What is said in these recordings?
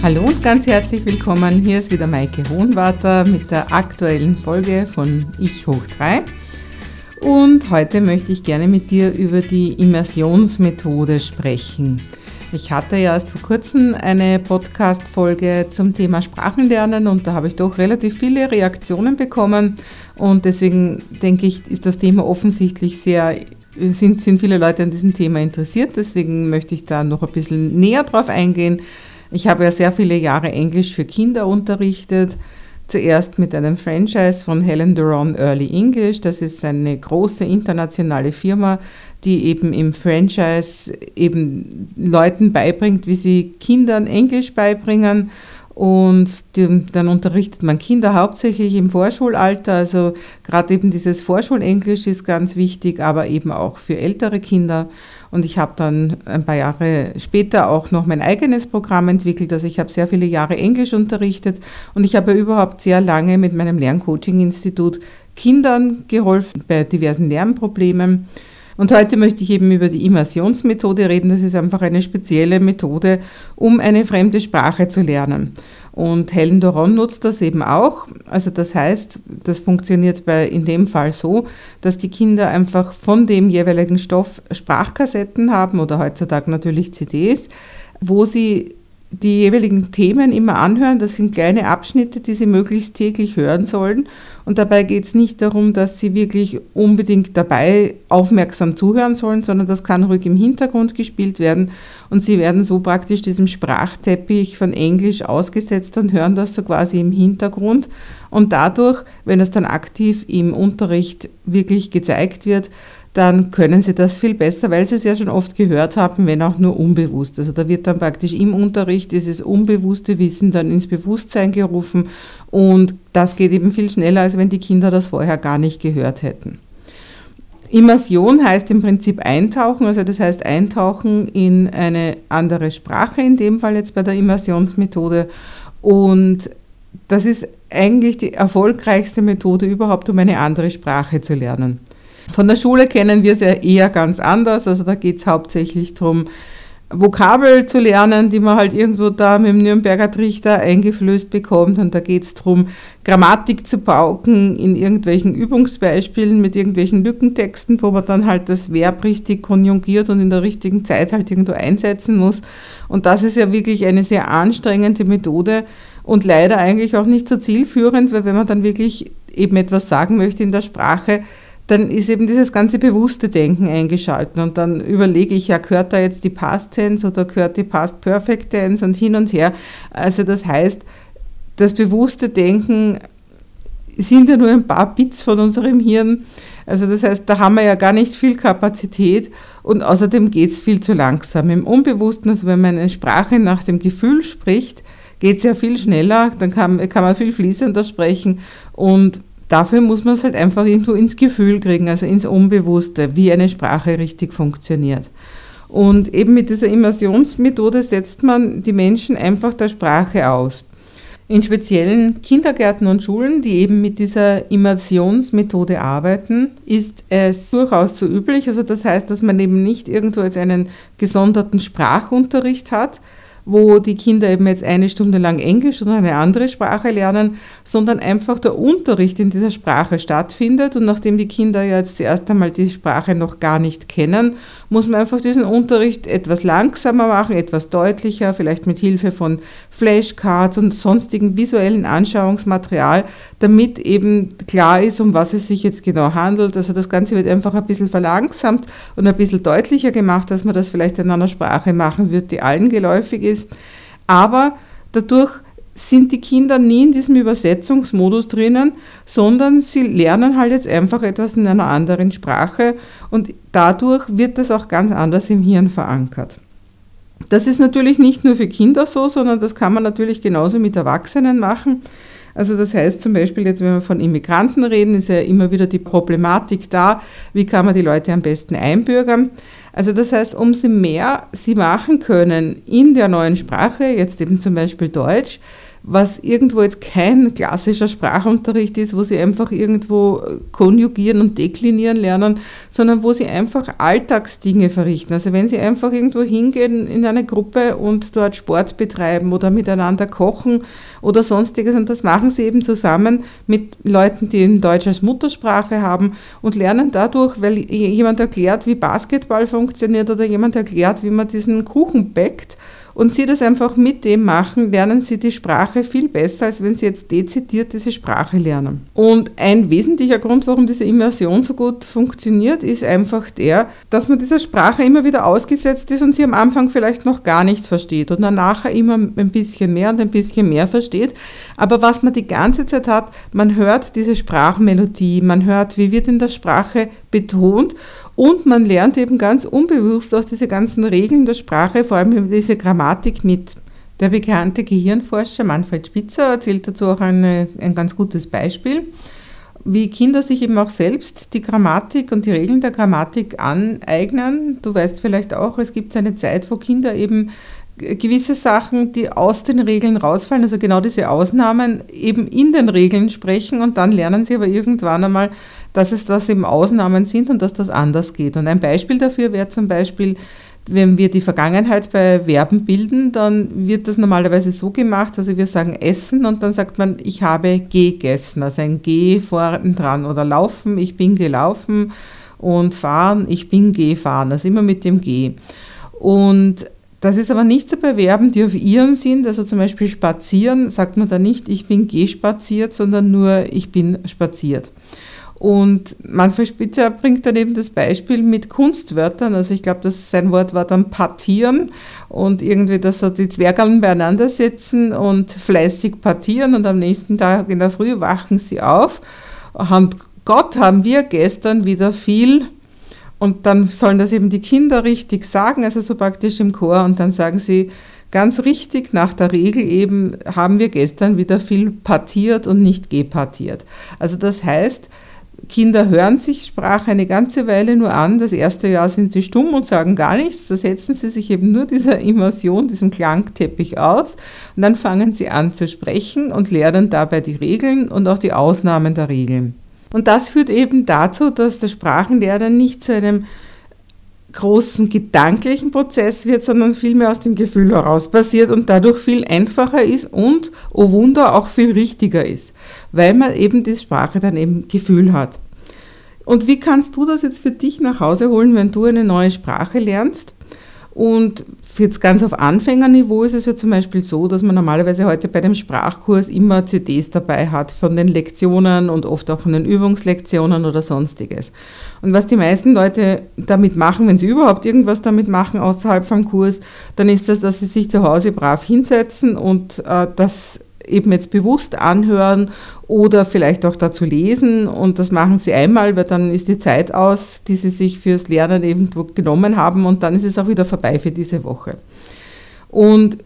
Hallo und ganz herzlich willkommen. Hier ist wieder Maike Hohenwarter mit der aktuellen Folge von Ich hoch 3. Und heute möchte ich gerne mit dir über die Immersionsmethode sprechen. Ich hatte ja erst vor kurzem eine Podcast-Folge zum Thema Sprachenlernen und da habe ich doch relativ viele Reaktionen bekommen und deswegen denke ich, ist das Thema offensichtlich sehr sind, sind viele Leute an diesem Thema interessiert. Deswegen möchte ich da noch ein bisschen näher drauf eingehen. Ich habe ja sehr viele Jahre Englisch für Kinder unterrichtet. Zuerst mit einem Franchise von Helen Duron Early English. Das ist eine große internationale Firma, die eben im Franchise eben Leuten beibringt, wie sie Kindern Englisch beibringen. Und dann unterrichtet man Kinder hauptsächlich im Vorschulalter. Also gerade eben dieses Vorschulenglisch ist ganz wichtig, aber eben auch für ältere Kinder. Und ich habe dann ein paar Jahre später auch noch mein eigenes Programm entwickelt. Also ich habe sehr viele Jahre Englisch unterrichtet und ich habe überhaupt sehr lange mit meinem Lerncoaching-Institut Kindern geholfen bei diversen Lernproblemen. Und heute möchte ich eben über die Immersionsmethode reden. Das ist einfach eine spezielle Methode, um eine fremde Sprache zu lernen. Und Helen Doron nutzt das eben auch. Also das heißt, das funktioniert bei, in dem Fall so, dass die Kinder einfach von dem jeweiligen Stoff Sprachkassetten haben oder heutzutage natürlich CDs, wo sie die jeweiligen Themen immer anhören. Das sind kleine Abschnitte, die Sie möglichst täglich hören sollen. Und dabei geht es nicht darum, dass Sie wirklich unbedingt dabei aufmerksam zuhören sollen, sondern das kann ruhig im Hintergrund gespielt werden. Und Sie werden so praktisch diesem Sprachteppich von Englisch ausgesetzt und hören das so quasi im Hintergrund. Und dadurch, wenn es dann aktiv im Unterricht wirklich gezeigt wird, dann können Sie das viel besser, weil Sie es ja schon oft gehört haben, wenn auch nur unbewusst. Also da wird dann praktisch im Unterricht dieses unbewusste Wissen dann ins Bewusstsein gerufen und das geht eben viel schneller, als wenn die Kinder das vorher gar nicht gehört hätten. Immersion heißt im Prinzip eintauchen, also das heißt eintauchen in eine andere Sprache, in dem Fall jetzt bei der Immersionsmethode. Und das ist eigentlich die erfolgreichste Methode überhaupt, um eine andere Sprache zu lernen. Von der Schule kennen wir es ja eher ganz anders. Also da geht es hauptsächlich darum, Vokabel zu lernen, die man halt irgendwo da mit dem Nürnberger Trichter eingeflößt bekommt. Und da geht es darum, Grammatik zu pauken in irgendwelchen Übungsbeispielen mit irgendwelchen Lückentexten, wo man dann halt das Verb richtig konjugiert und in der richtigen Zeit halt irgendwo einsetzen muss. Und das ist ja wirklich eine sehr anstrengende Methode und leider eigentlich auch nicht so zielführend, weil wenn man dann wirklich eben etwas sagen möchte in der Sprache, dann ist eben dieses ganze bewusste Denken eingeschaltet und dann überlege ich, ja, gehört da jetzt die Past Tense oder gehört die Past Perfect Tense und hin und her. Also das heißt, das bewusste Denken sind ja nur ein paar Bits von unserem Hirn. Also das heißt, da haben wir ja gar nicht viel Kapazität und außerdem geht es viel zu langsam. Im Unbewussten, also wenn man eine Sprache nach dem Gefühl spricht, geht es ja viel schneller, dann kann, kann man viel fließender sprechen und Dafür muss man es halt einfach irgendwo ins Gefühl kriegen, also ins Unbewusste, wie eine Sprache richtig funktioniert. Und eben mit dieser Immersionsmethode setzt man die Menschen einfach der Sprache aus. In speziellen Kindergärten und Schulen, die eben mit dieser Immersionsmethode arbeiten, ist es durchaus so üblich. Also das heißt, dass man eben nicht irgendwo jetzt einen gesonderten Sprachunterricht hat, wo die Kinder eben jetzt eine Stunde lang Englisch oder eine andere Sprache lernen, sondern einfach der Unterricht in dieser Sprache stattfindet. Und nachdem die Kinder ja jetzt zuerst einmal die Sprache noch gar nicht kennen, muss man einfach diesen Unterricht etwas langsamer machen, etwas deutlicher, vielleicht mit Hilfe von Flashcards und sonstigen visuellen Anschauungsmaterial, damit eben klar ist, um was es sich jetzt genau handelt. Also das Ganze wird einfach ein bisschen verlangsamt und ein bisschen deutlicher gemacht, dass man das vielleicht in einer Sprache machen wird, die allen geläufig ist ist. Aber dadurch sind die Kinder nie in diesem Übersetzungsmodus drinnen, sondern sie lernen halt jetzt einfach etwas in einer anderen Sprache und dadurch wird das auch ganz anders im Hirn verankert. Das ist natürlich nicht nur für Kinder so, sondern das kann man natürlich genauso mit Erwachsenen machen. Also das heißt zum Beispiel jetzt, wenn wir von Immigranten reden, ist ja immer wieder die Problematik da, wie kann man die Leute am besten einbürgern. Also das heißt, umso mehr sie machen können in der neuen Sprache, jetzt eben zum Beispiel Deutsch, was irgendwo jetzt kein klassischer Sprachunterricht ist, wo sie einfach irgendwo konjugieren und deklinieren lernen, sondern wo sie einfach Alltagsdinge verrichten. Also wenn sie einfach irgendwo hingehen in eine Gruppe und dort Sport betreiben oder miteinander kochen oder sonstiges und das machen sie eben zusammen mit Leuten, die Deutsch als Muttersprache haben und lernen dadurch, weil jemand erklärt, wie Basketball funktioniert oder jemand erklärt, wie man diesen Kuchen bäckt und sie das einfach mit dem machen, lernen sie die Sprache viel besser, als wenn sie jetzt dezidiert diese Sprache lernen. Und ein wesentlicher Grund, warum diese Immersion so gut funktioniert, ist einfach der, dass man dieser Sprache immer wieder ausgesetzt ist und sie am Anfang vielleicht noch gar nicht versteht und dann nachher immer ein bisschen mehr und ein bisschen mehr versteht. Aber was man die ganze Zeit hat, man hört diese Sprachmelodie, man hört, wie wird in der Sprache betont und man lernt eben ganz unbewusst auch diese ganzen Regeln der Sprache, vor allem diese Grammatik mit. Der bekannte Gehirnforscher Manfred Spitzer erzählt dazu auch eine, ein ganz gutes Beispiel, wie Kinder sich eben auch selbst die Grammatik und die Regeln der Grammatik aneignen. Du weißt vielleicht auch, es gibt eine Zeit, wo Kinder eben gewisse Sachen, die aus den Regeln rausfallen, also genau diese Ausnahmen, eben in den Regeln sprechen und dann lernen sie aber irgendwann einmal dass es das eben Ausnahmen sind und dass das anders geht. Und ein Beispiel dafür wäre zum Beispiel, wenn wir die Vergangenheit bei Verben bilden, dann wird das normalerweise so gemacht, also wir sagen essen und dann sagt man, ich habe gegessen, also ein G vorne dran oder laufen, ich bin gelaufen und fahren, ich bin gefahren, also immer mit dem G. Und das ist aber nicht so bei Verben, die auf ihren sind, also zum Beispiel spazieren, sagt man da nicht, ich bin gespaziert, sondern nur, ich bin spaziert. Und Manfred Spitzer bringt dann eben das Beispiel mit Kunstwörtern. Also ich glaube, dass sein Wort war dann partieren und irgendwie, dass so die Zwergeln beieinander setzen und fleißig partieren und am nächsten Tag in der Früh wachen sie auf. Und Gott haben wir gestern wieder viel und dann sollen das eben die Kinder richtig sagen, also so praktisch im Chor und dann sagen sie, ganz richtig nach der Regel eben, haben wir gestern wieder viel partiert und nicht gepartiert. Also das heißt, Kinder hören sich Sprache eine ganze Weile nur an. Das erste Jahr sind sie stumm und sagen gar nichts. Da setzen sie sich eben nur dieser Immersion, diesem Klangteppich aus. Und dann fangen sie an zu sprechen und lernen dabei die Regeln und auch die Ausnahmen der Regeln. Und das führt eben dazu, dass das Sprachenlernen nicht zu einem großen gedanklichen Prozess wird, sondern vielmehr aus dem Gefühl heraus passiert und dadurch viel einfacher ist und, oh Wunder, auch viel richtiger ist, weil man eben die Sprache dann eben Gefühl hat. Und wie kannst du das jetzt für dich nach Hause holen, wenn du eine neue Sprache lernst? Und jetzt ganz auf Anfängerniveau ist es ja zum Beispiel so, dass man normalerweise heute bei dem Sprachkurs immer CDs dabei hat von den Lektionen und oft auch von den Übungslektionen oder sonstiges. Und was die meisten Leute damit machen, wenn sie überhaupt irgendwas damit machen außerhalb vom Kurs, dann ist das, dass sie sich zu Hause brav hinsetzen und äh, das eben jetzt bewusst anhören oder vielleicht auch dazu lesen. Und das machen sie einmal, weil dann ist die Zeit aus, die sie sich fürs Lernen irgendwo genommen haben und dann ist es auch wieder vorbei für diese Woche. Und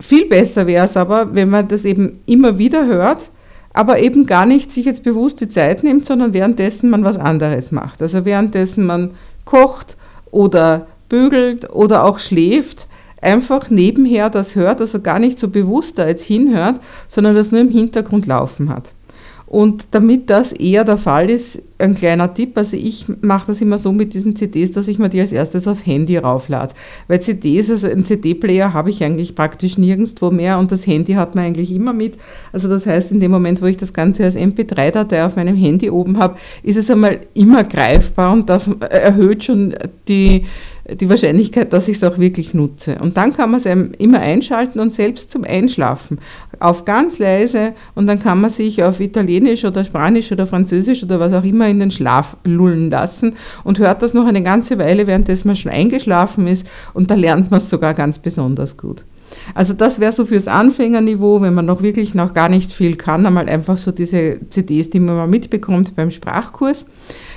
viel besser wäre es aber, wenn man das eben immer wieder hört, aber eben gar nicht sich jetzt bewusst die Zeit nimmt, sondern währenddessen man was anderes macht. Also währenddessen man kocht oder bügelt oder auch schläft, einfach nebenher das hört, also gar nicht so bewusst da jetzt hinhört, sondern das nur im Hintergrund laufen hat. Und damit das eher der Fall ist, ein kleiner Tipp, also ich mache das immer so mit diesen CDs, dass ich mir die als erstes auf Handy rauflade. Weil CDs, also ein CD-Player habe ich eigentlich praktisch nirgendwo mehr und das Handy hat man eigentlich immer mit. Also das heißt, in dem Moment, wo ich das Ganze als MP3-Datei auf meinem Handy oben habe, ist es einmal immer greifbar und das erhöht schon die, die Wahrscheinlichkeit, dass ich es auch wirklich nutze. Und dann kann man es immer einschalten und selbst zum Einschlafen auf ganz leise und dann kann man sich auf Italienisch oder Spanisch oder Französisch oder was auch immer in den Schlaf lullen lassen und hört das noch eine ganze Weile, währenddessen man schon eingeschlafen ist und da lernt man es sogar ganz besonders gut. Also das wäre so fürs Anfängerniveau, wenn man noch wirklich noch gar nicht viel kann, einmal einfach so diese CDs, die man mal mitbekommt beim Sprachkurs.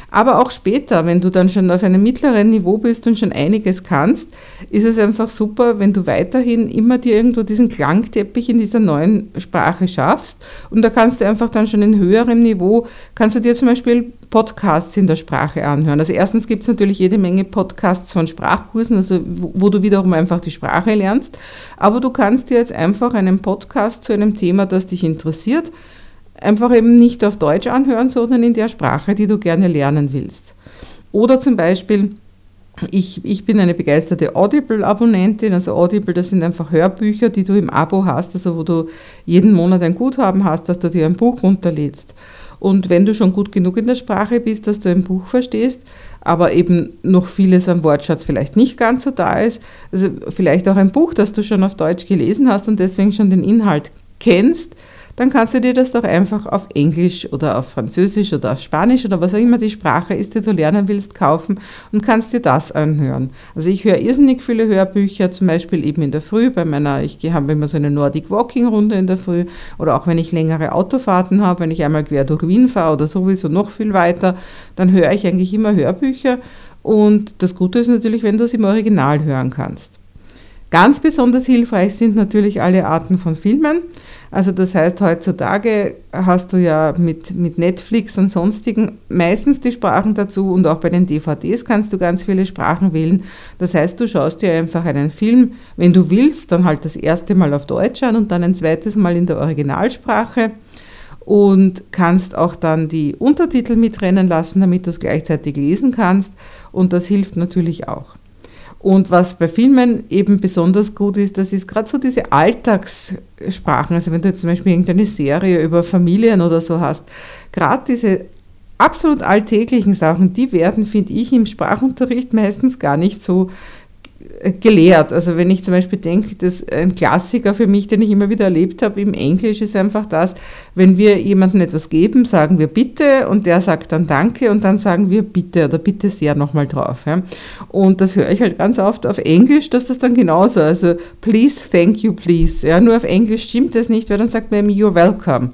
Aber auch später, wenn du dann schon auf einem mittleren Niveau bist und schon einiges kannst, ist es einfach super, wenn du weiterhin immer dir irgendwo diesen Klangteppich in dieser neuen Sprache schaffst. Und da kannst du einfach dann schon in höherem Niveau, kannst du dir zum Beispiel Podcasts in der Sprache anhören. Also erstens gibt es natürlich jede Menge Podcasts von Sprachkursen, also wo, wo du wiederum einfach die Sprache lernst. Aber du kannst dir jetzt einfach einen Podcast zu einem Thema, das dich interessiert, einfach eben nicht auf Deutsch anhören, sondern in der Sprache, die du gerne lernen willst. Oder zum Beispiel, ich, ich bin eine begeisterte Audible-Abonnentin. Also Audible, das sind einfach Hörbücher, die du im Abo hast, also wo du jeden Monat ein Guthaben hast, dass du dir ein Buch runterlädst. Und wenn du schon gut genug in der Sprache bist, dass du ein Buch verstehst, aber eben noch vieles am Wortschatz vielleicht nicht ganz so da ist, also vielleicht auch ein Buch, das du schon auf Deutsch gelesen hast und deswegen schon den Inhalt kennst, dann kannst du dir das doch einfach auf Englisch oder auf Französisch oder auf Spanisch oder was auch immer die Sprache ist, die du lernen willst, kaufen und kannst dir das anhören. Also ich höre irrsinnig viele Hörbücher, zum Beispiel eben in der Früh bei meiner, ich habe immer so eine Nordic Walking Runde in der Früh oder auch wenn ich längere Autofahrten habe, wenn ich einmal quer durch Wien fahre oder sowieso noch viel weiter, dann höre ich eigentlich immer Hörbücher und das Gute ist natürlich, wenn du es im Original hören kannst. Ganz besonders hilfreich sind natürlich alle Arten von Filmen. Also das heißt, heutzutage hast du ja mit, mit Netflix und sonstigen meistens die Sprachen dazu und auch bei den DVDs kannst du ganz viele Sprachen wählen. Das heißt, du schaust dir einfach einen Film, wenn du willst, dann halt das erste Mal auf Deutsch an und dann ein zweites Mal in der Originalsprache und kannst auch dann die Untertitel mitrennen lassen, damit du es gleichzeitig lesen kannst und das hilft natürlich auch. Und was bei Filmen eben besonders gut ist, das ist gerade so diese Alltagssprachen. Also wenn du jetzt zum Beispiel irgendeine Serie über Familien oder so hast, gerade diese absolut alltäglichen Sachen, die werden, finde ich, im Sprachunterricht meistens gar nicht so gelehrt. Also wenn ich zum Beispiel denke, dass ein Klassiker für mich, den ich immer wieder erlebt habe im Englisch, ist einfach das, wenn wir jemandem etwas geben, sagen wir bitte und der sagt dann danke und dann sagen wir bitte oder bitte sehr nochmal drauf. Ja. Und das höre ich halt ganz oft auf Englisch, dass das dann genauso, also please, thank you, please. Ja, nur auf Englisch stimmt das nicht, weil dann sagt man you're welcome.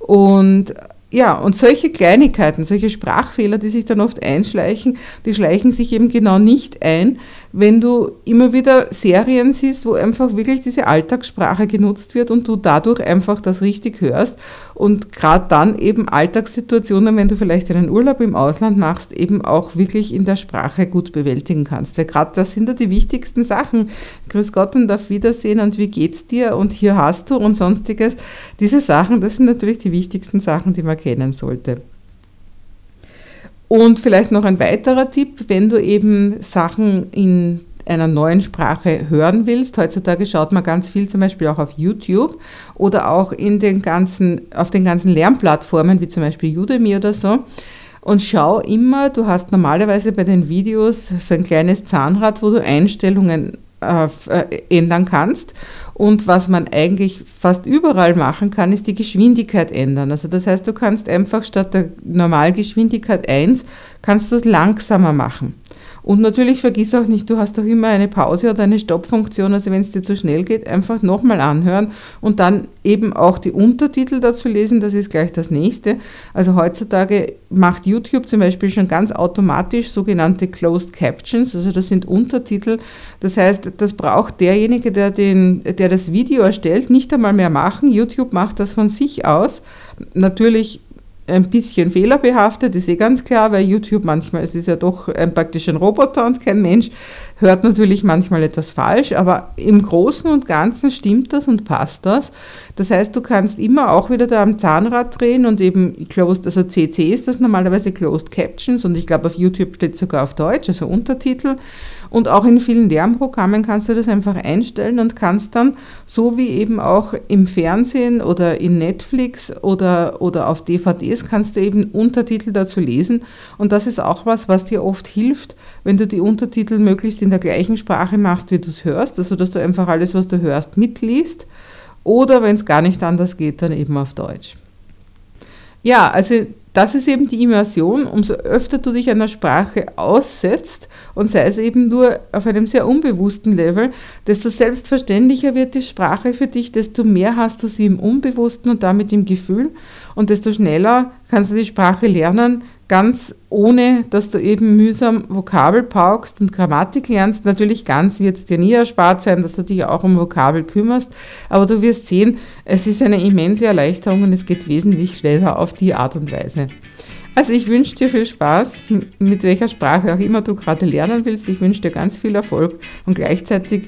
Und ja, und solche Kleinigkeiten, solche Sprachfehler, die sich dann oft einschleichen, die schleichen sich eben genau nicht ein, wenn du immer wieder Serien siehst, wo einfach wirklich diese Alltagssprache genutzt wird und du dadurch einfach das richtig hörst und gerade dann eben Alltagssituationen, wenn du vielleicht einen Urlaub im Ausland machst, eben auch wirklich in der Sprache gut bewältigen kannst. Weil gerade das sind ja die wichtigsten Sachen. Grüß Gott und auf Wiedersehen und wie geht's dir und hier hast du und sonstiges. Diese Sachen, das sind natürlich die wichtigsten Sachen, die man kennen sollte. Und vielleicht noch ein weiterer Tipp, wenn du eben Sachen in einer neuen Sprache hören willst. Heutzutage schaut man ganz viel zum Beispiel auch auf YouTube oder auch in den ganzen, auf den ganzen Lernplattformen wie zum Beispiel Udemy oder so. Und schau immer, du hast normalerweise bei den Videos so ein kleines Zahnrad, wo du Einstellungen ändern kannst. Und was man eigentlich fast überall machen kann, ist die Geschwindigkeit ändern. Also das heißt, du kannst einfach statt der Normalgeschwindigkeit 1, kannst du es langsamer machen. Und natürlich vergiss auch nicht, du hast doch immer eine Pause oder eine Stoppfunktion, also wenn es dir zu schnell geht, einfach nochmal anhören und dann eben auch die Untertitel dazu lesen, das ist gleich das nächste. Also heutzutage macht YouTube zum Beispiel schon ganz automatisch sogenannte Closed Captions, also das sind Untertitel. Das heißt, das braucht derjenige, der, den, der das Video erstellt, nicht einmal mehr machen. YouTube macht das von sich aus. Natürlich ein bisschen fehlerbehaftet, ist eh ganz klar, weil YouTube manchmal, es ist ja doch ein, praktisch ein Roboter und kein Mensch, hört natürlich manchmal etwas falsch, aber im Großen und Ganzen stimmt das und passt das. Das heißt, du kannst immer auch wieder da am Zahnrad drehen und eben Closed, also CC ist das normalerweise Closed Captions und ich glaube auf YouTube steht sogar auf Deutsch, also Untertitel. Und auch in vielen Lernprogrammen kannst du das einfach einstellen und kannst dann, so wie eben auch im Fernsehen oder in Netflix oder, oder auf DVDs, kannst du eben Untertitel dazu lesen. Und das ist auch was, was dir oft hilft, wenn du die Untertitel möglichst in der gleichen Sprache machst, wie du es hörst, also dass du einfach alles, was du hörst, mitliest. Oder wenn es gar nicht anders geht, dann eben auf Deutsch. Ja, also das ist eben die Immersion. Umso öfter du dich einer Sprache aussetzt und sei es eben nur auf einem sehr unbewussten Level, desto selbstverständlicher wird die Sprache für dich, desto mehr hast du sie im Unbewussten und damit im Gefühl und desto schneller kannst du die Sprache lernen, ganz ohne, dass du eben mühsam Vokabel paukst und Grammatik lernst. Natürlich ganz wird es dir nie erspart sein, dass du dich auch um Vokabel kümmerst, aber du wirst sehen, es ist eine immense Erleichterung und es geht wesentlich schneller auf die Art und Weise. Also ich wünsche dir viel Spaß, mit welcher Sprache auch immer du gerade lernen willst. Ich wünsche dir ganz viel Erfolg und gleichzeitig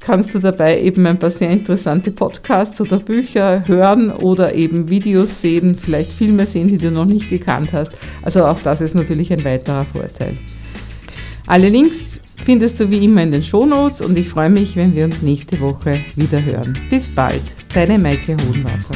kannst du dabei eben ein paar sehr interessante Podcasts oder Bücher hören oder eben Videos sehen, vielleicht Filme sehen, die du noch nicht gekannt hast. Also auch das ist natürlich ein weiterer Vorteil. Alle Links findest du wie immer in den Shownotes und ich freue mich, wenn wir uns nächste Woche wieder hören. Bis bald, deine Maike Hohenwarter.